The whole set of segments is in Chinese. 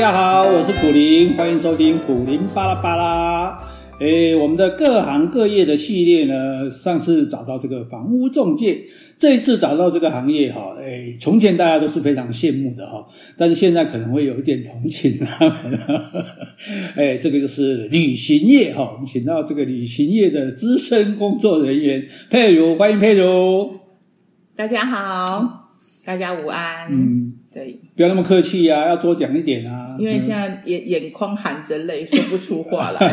家好，我是苦林，欢迎收听苦林巴拉巴拉。诶，我们的各行各业的系列呢，上次找到这个房屋中介，这一次找到这个行业哈，诶，从前大家都是非常羡慕的哈，但是现在可能会有一点同情他们。诶，这个就是旅行业哈，我们请到这个旅行业的资深工作人员佩如，欢迎佩如。大家好，大家午安。嗯。对，不要那么客气呀、啊，要多讲一点啊。因为现在眼、嗯、眼眶含着泪，说不出话来。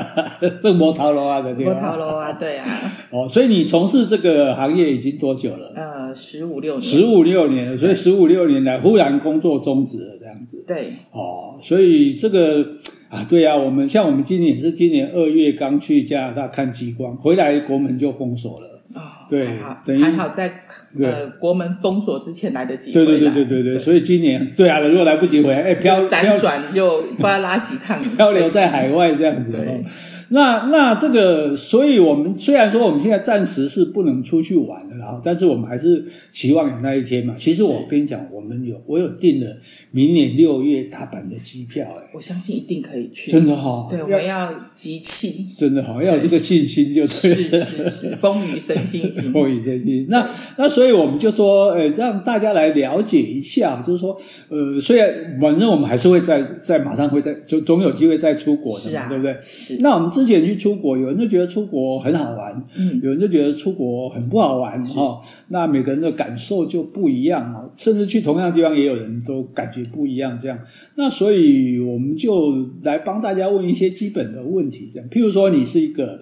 这摩托罗啊的对吧？摩托罗啊，对啊。哦，所以你从事这个行业已经多久了？呃，十五六年。十五六年了，所以十五六年来忽然工作终止了，这样子。对。哦，所以这个啊，对啊，我们像我们今年是今年二月刚去加拿大看极光，回来国门就封锁了。哦，对，还好，还好在。呃，国门封锁之前来得及。对对对对对对，所以今年对啊，如果来不及回来，哎，漂辗转就不知道拉几趟，漂流在海外这样子。对，那那这个，所以我们虽然说我们现在暂时是不能出去玩的啦，但是我们还是期望有那一天嘛。其实我跟你讲，我们有我有订了明年六月大阪的机票，哎，我相信一定可以去，真的哈。对，我们要集气，真的好，要有这个信心就对了。是是是，风雨生信心，风雨生信心。那那所以我们就说，呃，让大家来了解一下，就是说，呃，虽然反正我们还是会在在马上会在就总有机会再出国的嘛，啊、对不对？那我们之前去出国，有人就觉得出国很好玩，嗯，有人就觉得出国很不好玩，哈、哦。那每个人的感受就不一样啊，甚至去同样的地方，也有人都感觉不一样。这样，那所以我们就来帮大家问一些基本的问题，这样，譬如说，你是一个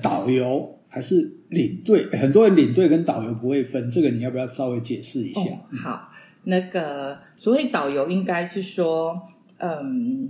导游还是？领队，很多人领队跟导游不会分，这个你要不要稍微解释一下？好，那个所谓导游应该是说，嗯。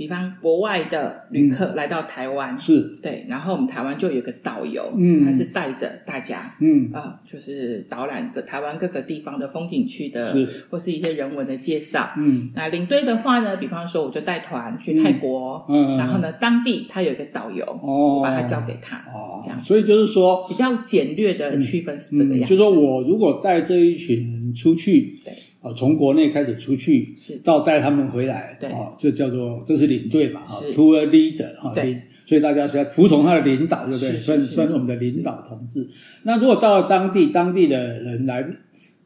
比方国外的旅客来到台湾，是。对，然后我们台湾就有个导游，嗯，他是带着大家，嗯。啊，就是导览个台湾各个地方的风景区的，是。或是一些人文的介绍，嗯，那领队的话呢，比方说我就带团去泰国，嗯，然后呢，当地他有一个导游，哦，把他交给他，哦，这样，所以就是说比较简略的区分是这个样子，就是说我如果带这一群人出去，对。啊，从国内开始出去，是到带他们回来，对啊，这叫做这是领队嘛，啊，tour leader 哈，领，所以大家是要服从他的领导，对不对？算算是我们的领导同志。那如果到了当地，当地的人来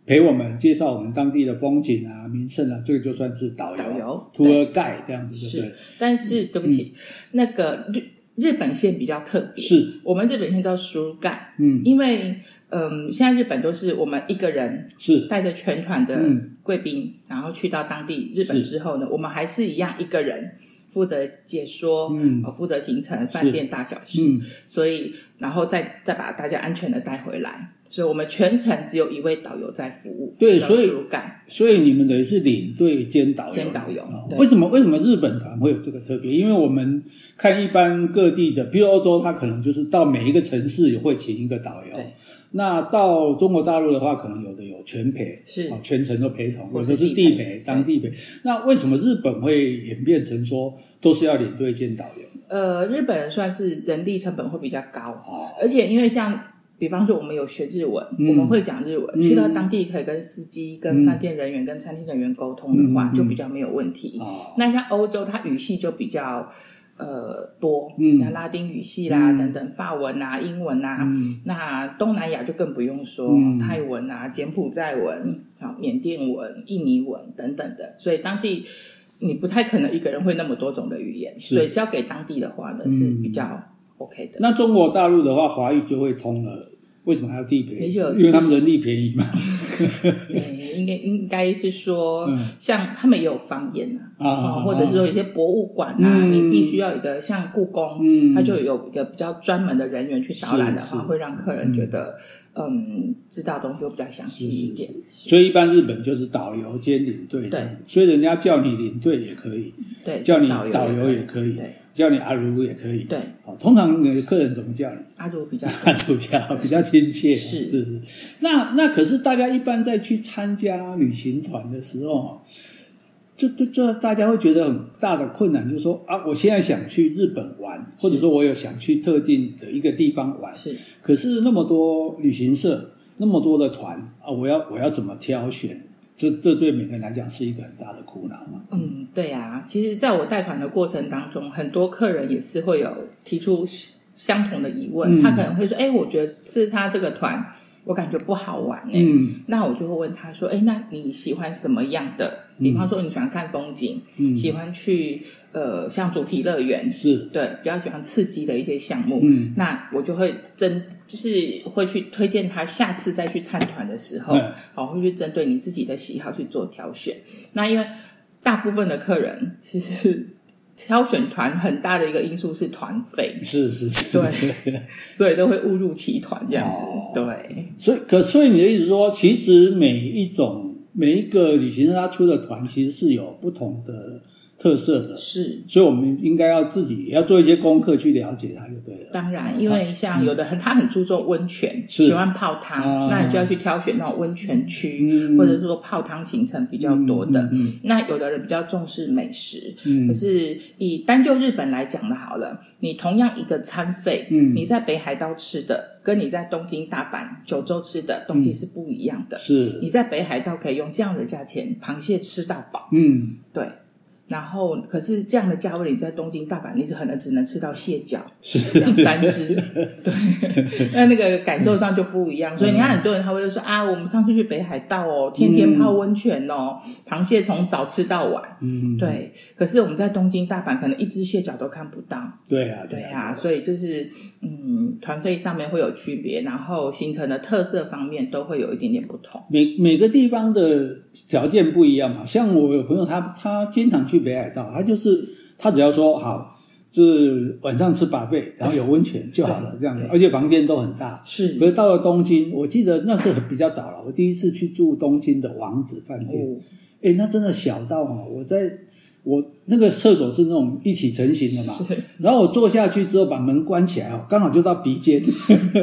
陪我们介绍我们当地的风景啊、名胜啊，这个就算是导游，tour guide 这样子，对不对？但是对不起，那个日日本线比较特别，是我们日本线叫 tour guide，嗯，因为。嗯，现在日本都是我们一个人是。带着全团的贵宾，嗯、然后去到当地日本之后呢，我们还是一样一个人负责解说，嗯，负责行程、饭店大小事，嗯、所以然后再再把大家安全的带回来。所以我们全程只有一位导游在服务，对，所以所以你们等于是领队兼导游，兼导游。为什么为什么日本团会有这个特别？因为我们看一般各地的，比如欧洲，它可能就是到每一个城市也会请一个导游。对那到中国大陆的话，可能有的有全陪，是全程都陪同，或者是地陪当地陪。那为什么日本会演变成说都是要领队兼导游？呃，日本人算是人力成本会比较高，哦、而且因为像。比方说，我们有学日文，嗯、我们会讲日文，嗯、去到当地可以跟司机、跟饭店人员、嗯、跟餐厅人员沟通的话，嗯、就比较没有问题。嗯、那像欧洲，它语系就比较呃多，嗯，拉丁语系啦，嗯、等等，法文啊、英文啊，嗯、那东南亚就更不用说，嗯、泰文啊、柬埔寨文、啊、缅甸文、印尼文等等的，所以当地你不太可能一个人会那么多种的语言，所以交给当地的话呢是比较。OK 的，那中国大陆的话，华语就会通了。为什么还要地陪？因为他们人力便宜嘛。嗯，应该应该是说，像他们也有方言啊，或者是说有些博物馆啊，你必须要一个像故宫，它就有一个比较专门的人员去导览的话，会让客人觉得，嗯，知道东西会比较详细一点。所以一般日本就是导游兼领队，对，所以人家叫你领队也可以，对，叫你导游也可以，叫你阿如也可以，对，好，通常客人怎么叫你？阿如比较阿如比较比较亲切，是是是。那那可是大家一般在去参加旅行团的时候，就就就大家会觉得很大的困难，就是说啊，我现在想去日本玩，或者说我有想去特定的一个地方玩，是。可是那么多旅行社，那么多的团啊，我要我要怎么挑选？这这对每个人来讲是一个很大的苦恼嘛。嗯，对啊。其实，在我带团的过程当中，很多客人也是会有提出相同的疑问，嗯、他可能会说：“哎，我觉得刺杀这个团。”我感觉不好玩哎、那我就会问他说：“哎，那你喜欢什么样的？比方说你喜欢看风景，嗯、喜欢去呃像主题乐园，是对，比较喜欢刺激的一些项目。嗯、那我就会针，就是会去推荐他下次再去参团的时候，好、嗯，会去针对你自己的喜好去做挑选。那因为大部分的客人其实。挑选团很大的一个因素是团费，是是是，对，所以都会误入歧团这样子，哦、对。所以，可所以你的意思说，其实每一种每一个旅行社他出的团，其实是有不同的。特色的。是，所以我们应该要自己也要做一些功课去了解它就对了。当然，因为像有的很，他很注重温泉，喜欢泡汤，那你就要去挑选那种温泉区，或者是说泡汤行程比较多的。那有的人比较重视美食，可是以单就日本来讲的好了，你同样一个餐费，你在北海道吃的，跟你在东京、大阪、九州吃的东西是不一样的。是，你在北海道可以用这样的价钱，螃蟹吃到饱。嗯，对。然后，可是这样的价位，你在东京、大阪，你可能只能吃到蟹脚两三只，对，那那个感受上就不一样。所以你看，很多人他会说啊，我们上次去北海道哦，天天泡温泉哦，螃蟹从早吃到晚，嗯，对。可是我们在东京、大阪，可能一只蟹脚都看不到。对啊，对啊，所以就是嗯，团费上面会有区别，然后形成的特色方面都会有一点点不同。每每个地方的条件不一样嘛，像我有朋友他，他他经常去北海道，他就是他只要说好，是晚上吃 buffet，然后有温泉就好了，这样子，而且房间都很大。是，可是到了东京，我记得那是比较早了，我第一次去住东京的王子饭店，哎、哦，那真的小到啊，我在。我那个厕所是那种一体成型的嘛，然后我坐下去之后把门关起来哦，刚好就到鼻尖。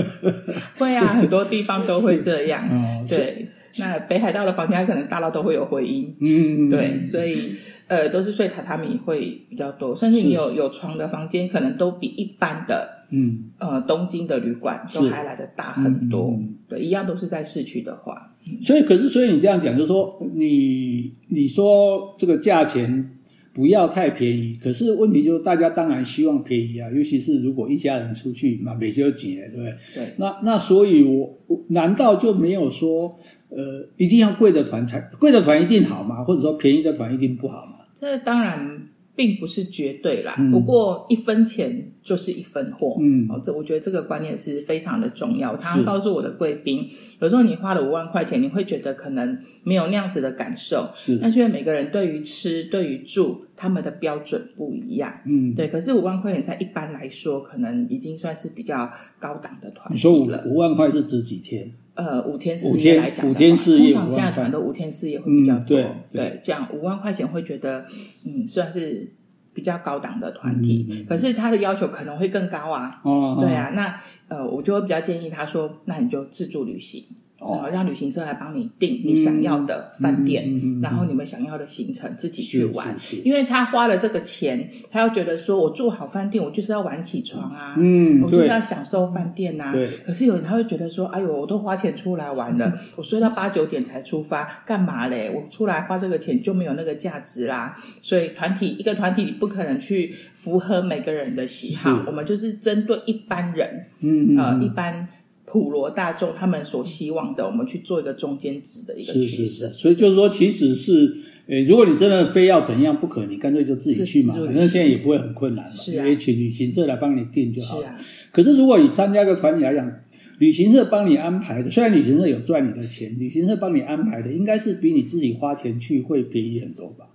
会啊，很多地方都会这样。哦、对，那北海道的房间可能大到都会有回音。嗯，对，所以呃，都是睡榻榻米会比较多，甚至你有有床的房间，可能都比一般的嗯呃东京的旅馆都还来的大很多。对，一样都是在市区的话，所以可是所以你这样讲，就是说你你说这个价钱。不要太便宜，可是问题就是大家当然希望便宜啊，尤其是如果一家人出去嘛，没就挤，对不对？对。那那所以我，我难道就没有说，呃，一定要贵的团才贵的团一定好吗？或者说便宜的团一定不好吗？这当然。并不是绝对啦，不过一分钱就是一分货。嗯，哦，这我觉得这个观念是非常的重要。我常常告诉我的贵宾，有时候你花了五万块钱，你会觉得可能没有那样子的感受，是。但是因为每个人对于吃、对于住，他们的标准不一样。嗯，对。可是五万块钱在一般来说，可能已经算是比较高档的团。你说五五万块是指几天？呃，五天四夜来讲，五天四夜，通常现在团都五天四夜会比较多。对，对，这样五万块钱会觉得，嗯，算是比较高档的团体。可是他的要求可能会更高啊。哦，对啊，那呃，我就会比较建议他说，那你就自助旅行。哦，让旅行社来帮你订你想要的饭店，然后你们想要的行程自己去玩。因为他花了这个钱，他要觉得说我住好饭店，我就是要晚起床啊，嗯，我就是要享受饭店呐、啊。对。可是有人他会觉得说，哎呦，我都花钱出来玩了，我睡到八九点才出发，干嘛嘞？我出来花这个钱就没有那个价值啦。所以团体一个团体，你不可能去符合每个人的喜好，我们就是针对一般人，嗯，嗯，呃，一般。普罗大众他们所希望的，我们去做一个中间值的一个取舍。是是是，所以就是说，其实是，诶，如果你真的非要怎样不可，你干脆就自己去嘛，反正现在也不会很困难嘛，是啊，请旅行社来帮你订就好了。是啊。可是如果你参加一个团体来讲，旅行社帮你安排的，虽然旅行社有赚你的钱，旅行社帮你安排的，应该是比你自己花钱去会便宜很多吧？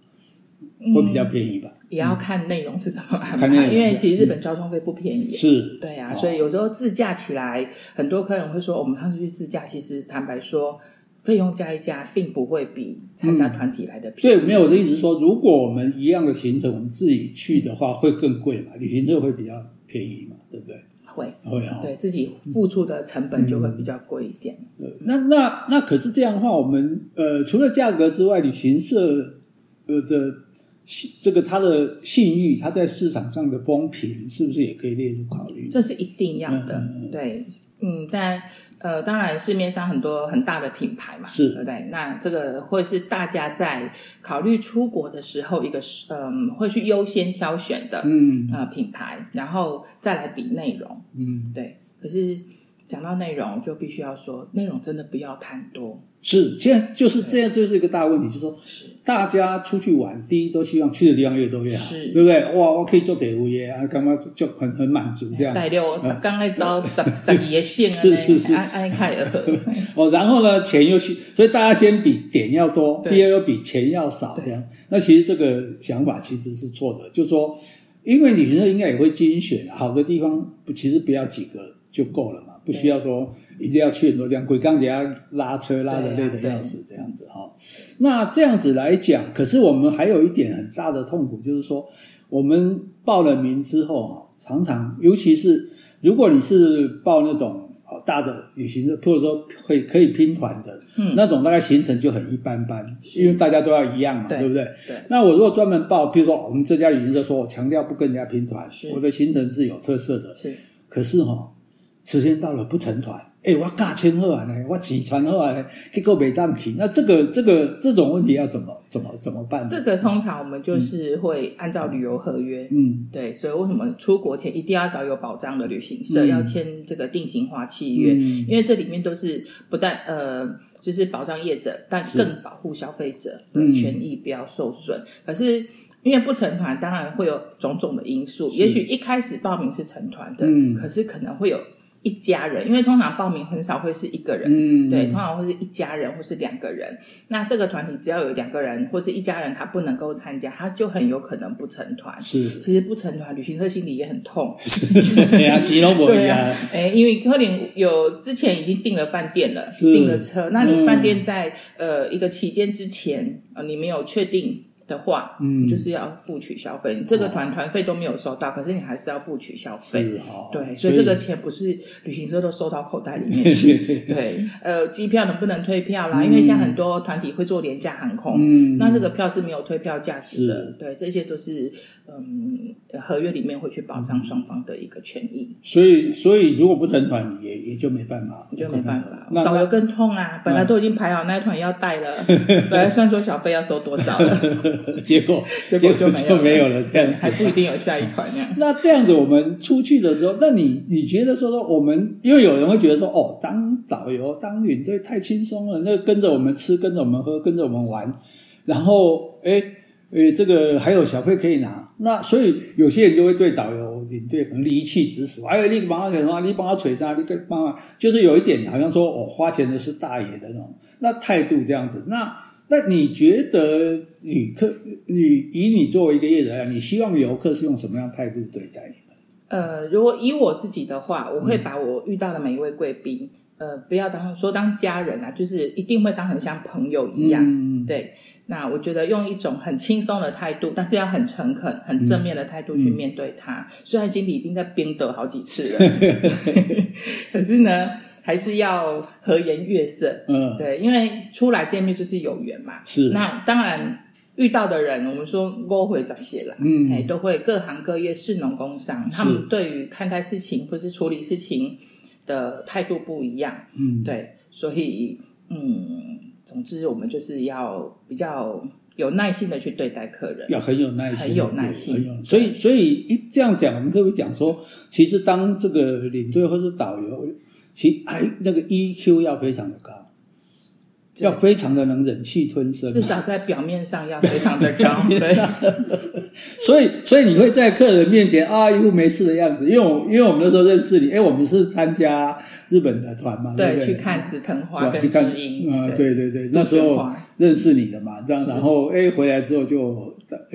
会比较便宜吧？也要看内容是怎么安排，因为其实日本交通费不便宜。是，对啊，所以有时候自驾起来，很多客人会说，我们上次去自驾，其实坦白说，费用加一加，并不会比参加团体来的便宜。对，没有我的意思是说，如果我们一样的行程，我们自己去的话，会更贵嘛？旅行社会比较便宜嘛？对不对？会，会啊，对自己付出的成本就会比较贵一点。那那那可是这样的话，我们呃，除了价格之外，旅行社呃的。这个他的信誉，他在市场上的风评，是不是也可以列入考虑？这是一定要的，嗯、对，嗯，在呃，当然市面上很多很大的品牌嘛，是，对不对？那这个会是大家在考虑出国的时候一个嗯、呃，会去优先挑选的，嗯呃品牌，然后再来比内容，嗯，对。可是讲到内容，就必须要说，内容真的不要贪多。是，现在就是这样，就是一个大问题，就是说，大家出去玩，第一都希望去的地方越多越好，是对不对？哇，我可以做这物业啊，干嘛就很很满足这样。带六，刚才招十 十几个线啊，是是是，安安开而 哦，然后呢，钱又去，所以大家先比点要多，第二又比钱要少，这样。那其实这个想法其实是错的，就是说，因为旅行社应该也会精选好的地方，不，其实不要几个就够了嘛。不需要说一定要去很多地方，鬼刚也要拉车拉的累得要死这样子哈。那这样子来讲，可是我们还有一点很大的痛苦，就是说我们报了名之后哈，常常尤其是如果你是报那种好大的旅行社，或者说会可以拼团的，嗯，那种大概行程就很一般般，因为大家都要一样嘛，对不对？对。那我如果专门报，譬如说我们这家旅行社说我强调不跟人家拼团，我的行程是有特色的，是。可是哈。时间到了不成团，哎，我价钱好啊呢，我几团好啊呢，结果没占平。那这个这个这种问题要怎么怎么怎么办？这个通常我们就是会按照旅游合约，嗯，对，所以为什么出国前一定要找有保障的旅行社，嗯、要签这个定型化契约？嗯、因为这里面都是不但呃，就是保障业者，但更保护消费者的权益不要受损。嗯、可是因为不成团，当然会有种种的因素。也许一开始报名是成团的，嗯，可是可能会有。一家人，因为通常报名很少会是一个人，嗯，对，通常会是一家人或是两个人。那这个团体只要有两个人或是一家人，他不能够参加，他就很有可能不成团。是，其实不成团，旅行社心里也很痛。对 呀，吉隆坡一样。哎，因为可能有之前已经订了饭店了，是订了车，那你饭店在、嗯、呃一个期间之前，呃，你没有确定。的话，嗯，就是要付取消费。你这个团团费都没有收到，可是你还是要付取消费。对，所以这个钱不是旅行社都收到口袋里面去。对，呃，机票能不能退票啦？因为像很多团体会做廉价航空，嗯，那这个票是没有退票价值的。对，这些都是嗯，合约里面会去保障双方的一个权益。所以，所以如果不成团，也也就没办法，就没办法。导游更痛啊！本来都已经排好那一团要带了，本来算说小费要收多少了。结果，结果就没有，就没有了，这样还不一定有下一团呀。那这样子，我们出去的时候，那你你觉得说说，我们因为有人会觉得说，哦，当导游、当领队太轻松了，那跟着我们吃，跟着我们喝，跟着我们玩，然后，哎，哎，这个还有小费可以拿。那所以有些人就会对导游、领队可能离弃指使，哎，你帮他什么？你帮他捶啥？你给帮他，就是有一点好像说，哦，花钱的是大爷的那种那态度这样子。那。那你觉得旅客，你以你作为一个业者来讲，你希望游客是用什么样态度对待你们？呃，如果以我自己的话，我会把我遇到的每一位贵宾，嗯、呃，不要当说当家人啊，就是一定会当成像朋友一样。嗯，对。那我觉得用一种很轻松的态度，但是要很诚恳、很正面的态度去面对它。嗯、虽然心里已经在冰得好几次了，可是呢。还是要和颜悦色，嗯，对，因为出来见面就是有缘嘛。是，那当然遇到的人，我们说误会这些了，嗯，哎，都会各行各业、士农工商，他们对于看待事情或是处理事情的态度不一样，嗯，对，所以，嗯，总之我们就是要比较有耐心的去对待客人，要很有耐心，很有耐心。所以，所以一这样讲，我们可以讲说，其实当这个领队或者导游。其哎，那个 EQ 要非常的高，对要非常的能忍气吞声，至少在表面上要非常的高。对，所以所以你会在客人面前啊一副没事的样子，因为我因为我们那时候认识你，哎，我们是参加日本的团嘛，对，对对去看紫藤花跟知音，啊，对对对，那时候认识你的嘛，这样，然后哎回来之后就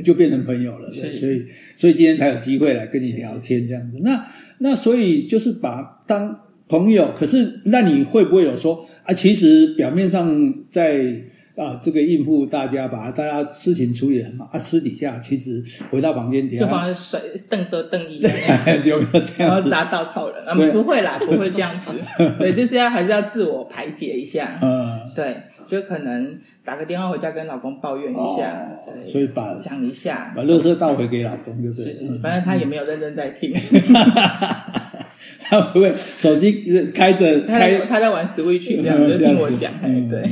就变成朋友了，对，所以所以今天才有机会来跟你聊天这样子。那那所以就是把当。朋友，可是那你会不会有说啊？其实表面上在啊，这个应付大家，把大家事情处理很好啊，私底下其实回到房间底下，就好像水瞪得瞪一样，有没有这样子？然后砸稻草人啊？不会啦，不会这样子。对，就是要还是要自我排解一下。嗯，对，就可能打个电话回家跟老公抱怨一下，所以把讲一下，把乐色倒回给老公，就是是是，反正他也没有认真在听。他会不会手机开着开？他在玩 Switch 这样子听我讲，嗯、对。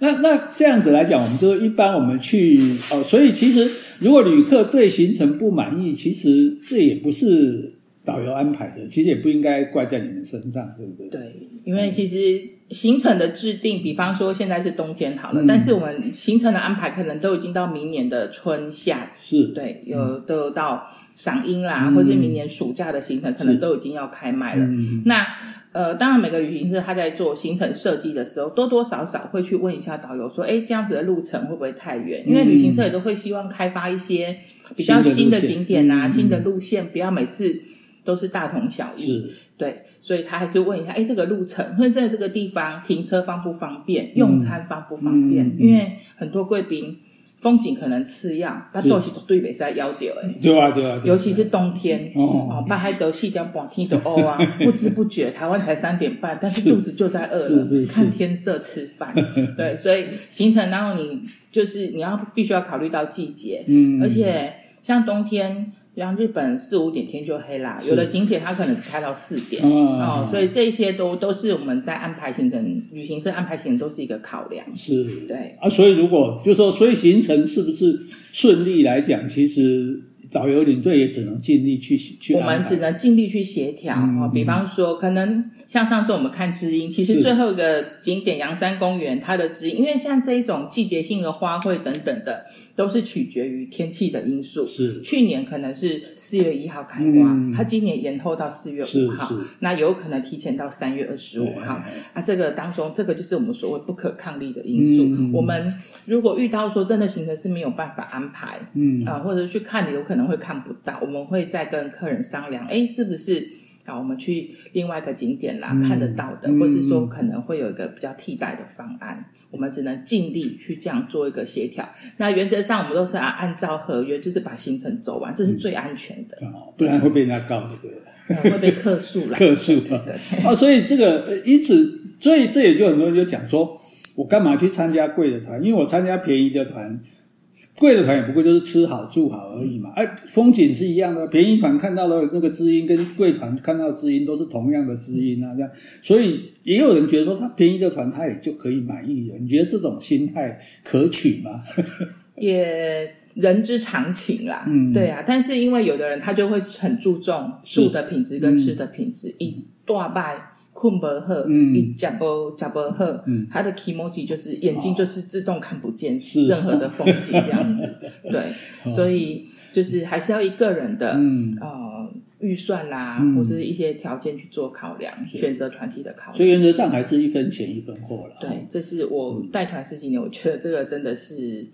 那那这样子来讲，我们就一般我们去哦，所以其实如果旅客对行程不满意，其实这也不是导游安排的，其实也不应该怪在你们身上，对不对？对，因为其实行程的制定，比方说现在是冬天好了，嗯、但是我们行程的安排可能都已经到明年的春夏，是对，有都有到赏樱啦，嗯、或是明年暑假的行程，可能都已经要开卖了。嗯、那呃，当然，每个旅行社他在做行程设计的时候，多多少少会去问一下导游说：“哎，这样子的路程会不会太远？”因为旅行社也都会希望开发一些比较新的景点啊、新的路线，不要每次都是大同小异。对，所以他还是问一下：“哎，这个路程，或者在这个地方停车方不方便？用餐方不方便？”因为很多贵宾。风景可能次要，但东西都对袂使要掉诶。对啊，对啊。尤其是冬天哦，北海道四点半天都饿啊，不知不觉台湾才三点半，但是肚子就在饿了，看天色吃饭。对，所以行程当中你就是你要必须要考虑到季节，嗯，而且像冬天。像日本四五点天就黑啦，有的景点它可能只开到四点哦，所以这些都都是我们在安排行程，旅行社安排行程都是一个考量。是，对啊，所以如果就是说，所以行程是不是顺利来讲，其实导游领队也只能尽力去去，我们只能尽力去协调哦。比方说，可能像上次我们看知音，其实最后一个景点阳山公园，它的知音，因为像这一种季节性的花卉等等的。都是取决于天气的因素。是，去年可能是四月一号开花，嗯、它今年延后到四月五号，那有可能提前到三月二十五号。那这个当中，这个就是我们所谓不可抗力的因素。嗯、我们如果遇到说真的行程是没有办法安排，嗯啊、呃，或者去看有可能会看不到，我们会再跟客人商量，哎，是不是啊？我们去另外一个景点啦，嗯、看得到的，或是说可能会有一个比较替代的方案。我们只能尽力去这样做一个协调。那原则上，我们都是按按照合约，就是把行程走完，这是最安全的。嗯、不然会被人家告的，对对？会被客诉了。客诉的。对啊，所以这个，因此，所以这也就很多人就讲说，我干嘛去参加贵的团？因为我参加便宜的团。贵的团也不过就是吃好住好而已嘛，哎，风景是一样的。便宜团看到的那个知音，跟贵团看到的知音都是同样的知音啊，这样。所以也有人觉得说，他便宜的团他也就可以满意了。你觉得这种心态可取吗？也人之常情啦，嗯，对啊。但是因为有的人他就会很注重住的品质跟吃的品质，一大拜。困不好，一脚不脚不好，他的 kimoji 就是眼睛就是自动看不见任何的风景这样子，对，所以就是还是要一个人的呃预算啦，或者一些条件去做考量，选择团体的考量。所以原则上还是一分钱一分货了。对，这是我带团十几年，我觉得这个真的是。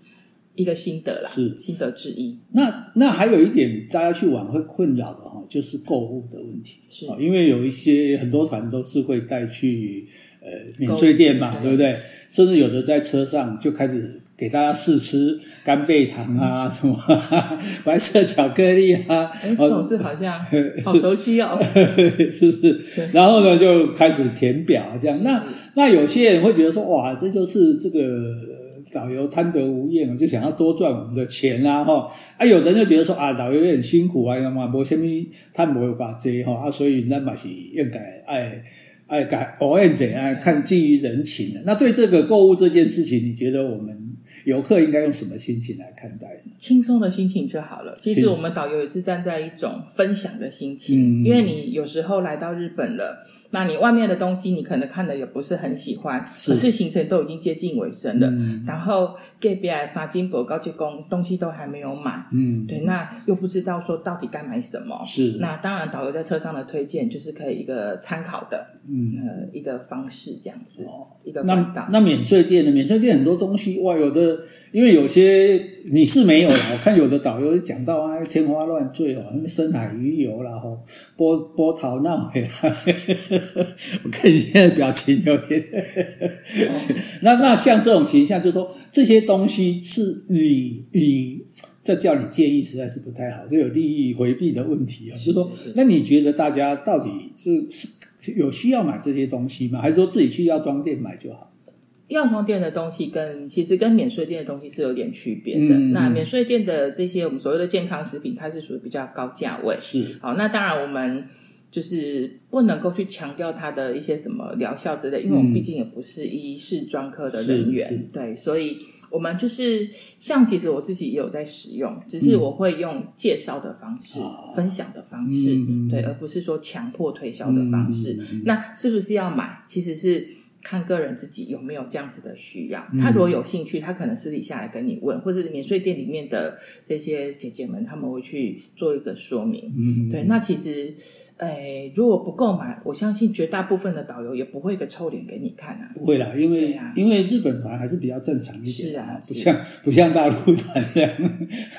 一个心得啦，是心得之一。那那还有一点，大家去玩会困扰的哈，就是购物的问题。是，因为有一些很多团都是会带去呃免税店嘛，对不对？甚至有的在车上就开始给大家试吃干贝糖啊，什么 白色巧克力啊，这种事好像好熟悉哦，是不是？然后呢，就开始填表这样。那那有些人会觉得说，哇，这就是这个。导游贪得无厌，就想要多赚我们的钱啊！哈啊，有人就觉得说啊，导游有点辛苦啊，要么无什么他没有法接哈啊，所以那嘛是应该爱爱改偶尔怎样看基于人情的。那对这个购物这件事情，你觉得我们游客应该用什么心情来看待呢？轻松的心情就好了。其实我们导游也是站在一种分享的心情，嗯、因为你有时候来到日本了。那你外面的东西，你可能看的也不是很喜欢，是。可是行程都已经接近尾声了。嗯、然后给别人杀金博高级工东西都还没有买，嗯，对，那又不知道说到底该买什么。是，那当然导游在车上的推荐就是可以一个参考的，嗯，呃，一个方式这样子。哦，一个那那免税店的免税店很多东西哇，有的因为有些你是没有啦，我看有的导游讲到啊，天花乱坠哦，什么深海鱼油啦，吼，波波涛闹海。我看你现在表情有点、哦，那那像这种形象，就是说这些东西是你你这叫你建议，实在是不太好，这有利益回避的问题啊。是就是说，那你觉得大家到底是是有需要买这些东西吗？还是说自己去药妆店买就好？药妆店的东西跟其实跟免税店的东西是有点区别的。嗯、那免税店的这些我们所谓的健康食品，它是属于比较高价位。是好，那当然我们。就是不能够去强调它的一些什么疗效之类，因为我们毕竟也不是医事专科的人员，对，所以我们就是像其实我自己也有在使用，只是我会用介绍的方式、嗯、分享的方式，嗯、对，而不是说强迫推销的方式。嗯、那是不是要买？其实是。看个人自己有没有这样子的需要，他如果有兴趣，他可能私底下来跟你问，或者是免税店里面的这些姐姐们，他们会去做一个说明。嗯，对，那其实。哎，如果不购买，我相信绝大部分的导游也不会个臭脸给你看啊。不会啦，因为、啊、因为日本团还是比较正常一点，是啊，不像不像大陆团这样，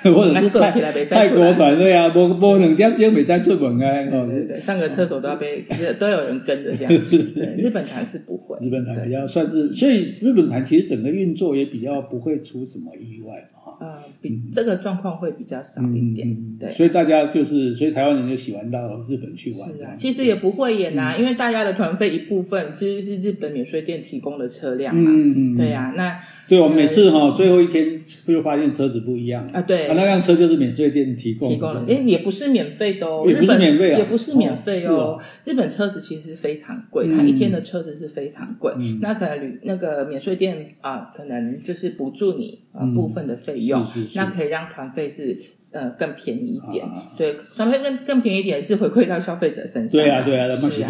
或者是泰泰国团队啊，不不能这样就没在出门啊。对对对，上个厕所都要被 都有人跟着这样。对，日本团是不会，日本团比较算是，所以日本团其实整个运作也比较不会出什么意外。呃，比这个状况会比较少一点，嗯、对，所以大家就是，所以台湾人就喜欢到日本去玩。是啊，其实也不会演啊，嗯、因为大家的团费一部分其实是日本免税店提供的车辆嘛，嗯嗯，对呀、啊，那。对，我们每次哈最后一天就发现车子不一样啊，对，那辆车就是免税店提供提供的，哎，也不是免费的哦，也不是免费啊，也不是免费哦。日本车子其实非常贵，它一天的车子是非常贵。那可能旅那个免税店啊，可能就是补助你啊部分的费用，那可以让团费是呃更便宜一点。对，团费更更便宜一点是回馈到消费者身上。对啊，对啊，那么是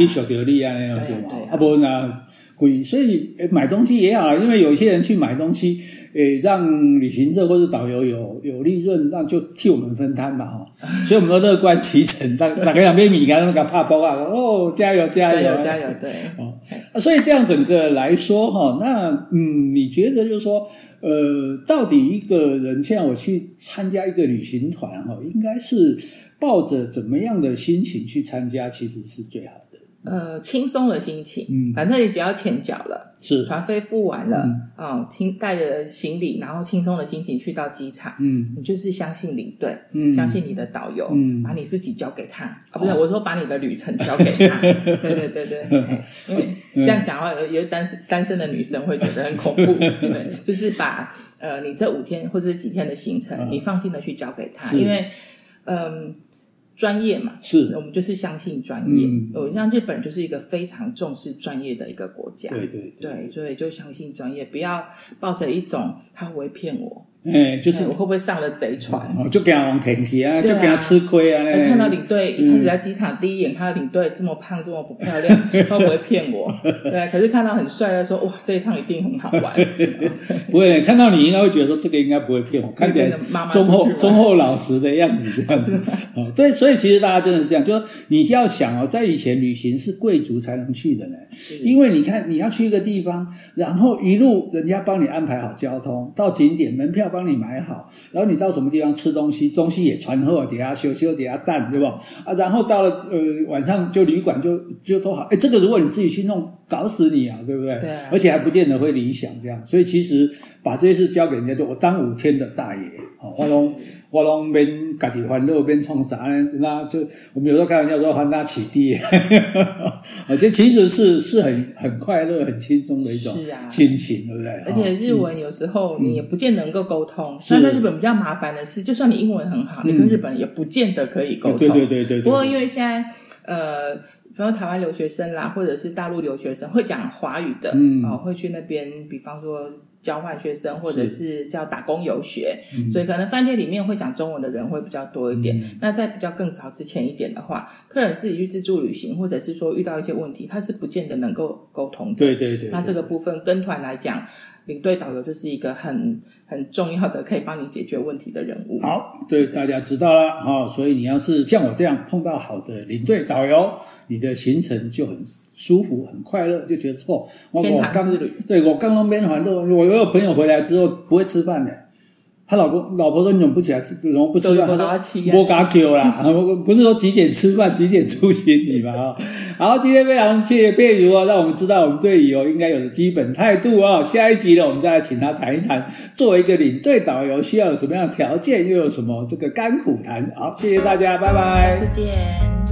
啊那样对嘛？啊不那贵，所以买东西也好啊，因为有一些人去买东西，诶，让旅行社或者导游有有利润，那就替我们分摊吧，哈。所以我们都乐观其成，大大概两杯米，干那个怕包啊，哦，加油加油加油，对，哦，所以这样整个来说，哈，那嗯，你觉得就是说，呃，到底一个人像我去参加一个旅行团，哈，应该是抱着怎么样的心情去参加，其实是最好的。呃，轻松的心情，嗯，反正你只要钱缴了，是。团费付完了，嗯，轻带着行李，然后轻松的心情去到机场，嗯，你就是相信领队，嗯，相信你的导游，嗯，把你自己交给他，啊，不是，我说把你的旅程交给他，对对对对，因为这样讲的话，有有单身单身的女生会觉得很恐怖，对，就是把呃你这五天或者几天的行程，你放心的去交给他，因为嗯。专业嘛，是我们就是相信专业。我像日本就是一个非常重视专业的一个国家，对对对，所以就相信专业，不要抱着一种他会骗我。哎，就是我会不会上了贼船？哦就给他骗去啊，就给他吃亏啊！看到领队一开始在机场第一眼看到领队这么胖这么不漂亮，会不会骗我？对，可是看到很帅的说哇，这一趟一定很好玩。不会，看到你应该会觉得说这个应该不会骗我，看起来忠厚忠厚老实的样子这样子。哦，对，所以其实大家真的是这样，就是你要想哦，在以前旅行是贵族才能去的呢，因为你看你要去一个地方，然后一路人家帮你安排好交通到景点门票。帮你买好，然后你到什么地方吃东西，东西也传后底下修修底下蛋，对不？啊，然后到了呃晚上就旅馆就就都好，哎，这个如果你自己去弄。搞死你啊，对不对？对啊，而且还不见得会理想这样，所以其实把这些事交给人家，就我当五天的大爷，哦，我拢我拢边家己欢乐边冲啥呢？那就我们有时候开玩笑说欢天喜地，而且其实是是很很快乐、很轻松的一种心情，对不对？而且日文有时候你也不见得能够沟通，那在日本比较麻烦的是，就算你英文很好，你跟日本人也不见得可以沟通。对对对对。不过因为现在呃。比如台湾留学生啦，或者是大陆留学生会讲华语的，嗯，哦，会去那边，比方说交换学生，或者是叫打工游学，嗯、所以可能饭店里面会讲中文的人会比较多一点。嗯、那在比较更早之前一点的话，客人自己去自助旅行，或者是说遇到一些问题，他是不见得能够沟通的。对对对，对。那这个部分跟团来讲。领队导游就是一个很很重要的可以帮你解决问题的人物。好，对，大家知道了哦。所以你要是像我这样碰到好的领队导游，你的行程就很舒服、很快乐，就觉得错。天堂之旅。对，我刚刚边环路，我有朋友回来之后不会吃饭的。他老公老婆说：“你怎么不起来吃？怎么不吃饭？”我说：“我嘎 Q 啦，不是说几点吃饭，几点出行你嘛？”啊，好，今天非常谢谢佩如啊，让我们知道我们对旅游应该有的基本态度啊。下一集呢，我们再来请他谈一谈，作为一个领队导游，需要有什么样的条件，又有什么这个甘苦谈。好，谢谢大家，拜拜，再见。